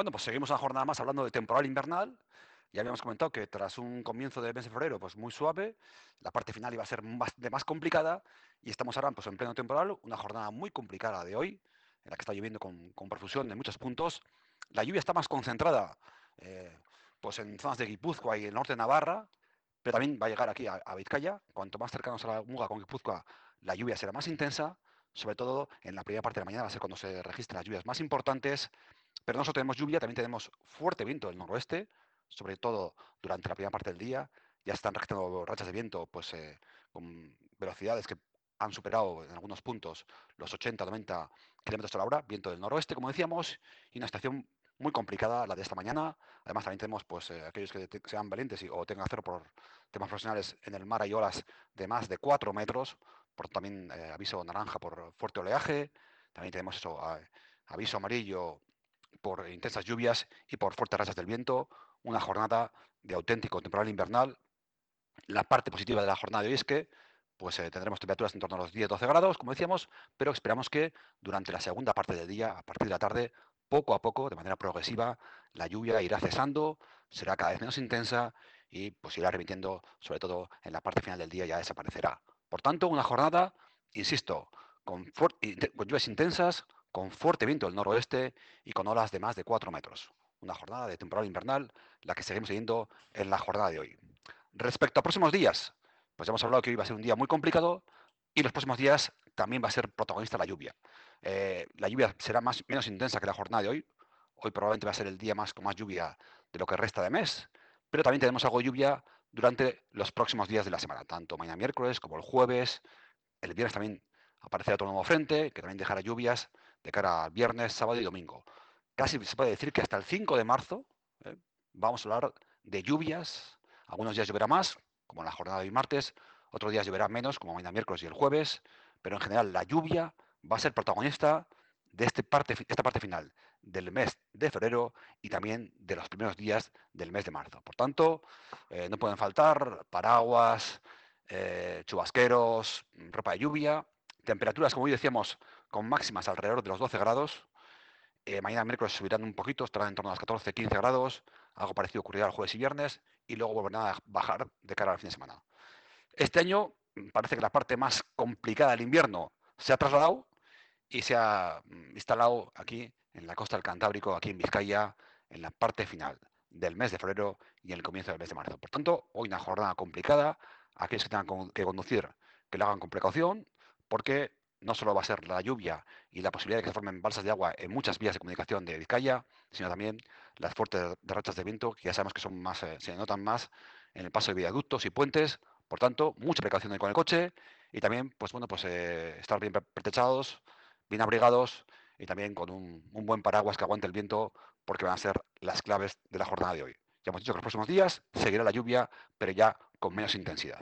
Bueno, pues seguimos una jornada más hablando de temporal invernal. Ya habíamos comentado que tras un comienzo de mes de febrero pues muy suave, la parte final iba a ser más, de más complicada y estamos ahora pues, en pleno temporal, una jornada muy complicada de hoy, en la que está lloviendo con, con profusión en muchos puntos. La lluvia está más concentrada eh, pues en zonas de Guipúzcoa y el norte de Navarra, pero también va a llegar aquí a, Vizcaya. Cuanto más cercanos a la Muga con Guipúzcoa, la lluvia será más intensa, sobre todo en la primera parte de la mañana va a ser cuando se registran las lluvias más importantes pero no solo tenemos lluvia, también tenemos fuerte viento del noroeste, sobre todo durante la primera parte del día. Ya están registrando rachas de viento pues, eh, con velocidades que han superado en algunos puntos los 80-90 kilómetros la hora, viento del noroeste, como decíamos, y una estación muy complicada la de esta mañana. Además, también tenemos pues, eh, aquellos que sean valientes o tengan hacer por temas profesionales en el mar hay olas de más de 4 metros, por también eh, aviso naranja por fuerte oleaje. También tenemos eso, aviso amarillo por intensas lluvias y por fuertes rachas del viento, una jornada de auténtico temporal invernal. La parte positiva de la jornada de hoy es que pues, eh, tendremos temperaturas en torno a los 10-12 grados, como decíamos, pero esperamos que durante la segunda parte del día, a partir de la tarde, poco a poco, de manera progresiva, la lluvia irá cesando, será cada vez menos intensa y pues irá remitiendo, sobre todo en la parte final del día, ya desaparecerá. Por tanto, una jornada, insisto, con, con lluvias intensas, con fuerte viento del noroeste y con olas de más de 4 metros. Una jornada de temporal invernal, la que seguimos siguiendo en la jornada de hoy. Respecto a próximos días, pues ya hemos hablado que hoy va a ser un día muy complicado y los próximos días también va a ser protagonista la lluvia. Eh, la lluvia será más, menos intensa que la jornada de hoy. Hoy probablemente va a ser el día más con más lluvia de lo que resta de mes, pero también tenemos algo de lluvia durante los próximos días de la semana, tanto mañana miércoles como el jueves. El viernes también aparecerá otro nuevo frente que también dejará lluvias de cara al viernes, sábado y domingo. Casi se puede decir que hasta el 5 de marzo ¿eh? vamos a hablar de lluvias. Algunos días lloverá más, como en la jornada de hoy martes, otros días lloverá menos, como mañana miércoles y el jueves, pero en general la lluvia va a ser protagonista de este parte, esta parte final del mes de febrero y también de los primeros días del mes de marzo. Por tanto, eh, no pueden faltar paraguas, eh, chubasqueros, ropa de lluvia, temperaturas, como hoy decíamos, con máximas alrededor de los 12 grados. Eh, mañana miércoles subirán un poquito, estarán en torno a los 14-15 grados. Algo parecido ocurrirá el jueves y viernes y luego volverán a bajar de cara al fin de semana. Este año mm, parece que la parte más complicada del invierno se ha trasladado y se ha mm, instalado aquí en la costa del Cantábrico, aquí en Vizcaya, en la parte final del mes de febrero y en el comienzo del mes de marzo. Por tanto, hoy una jornada complicada. Aquellos que tengan que conducir, que lo hagan con precaución, porque no solo va a ser la lluvia y la posibilidad de que se formen balsas de agua en muchas vías de comunicación de Vizcaya, sino también las fuertes rachas de viento, que ya sabemos que son más, eh, se notan más en el paso de viaductos y puentes. Por tanto, mucha precaución con el coche y también, pues bueno, pues eh, estar bien protegidos, bien abrigados y también con un, un, buen paraguas que aguante el viento, porque van a ser las claves de la jornada de hoy. Ya hemos dicho que los próximos días seguirá la lluvia, pero ya con menos intensidad.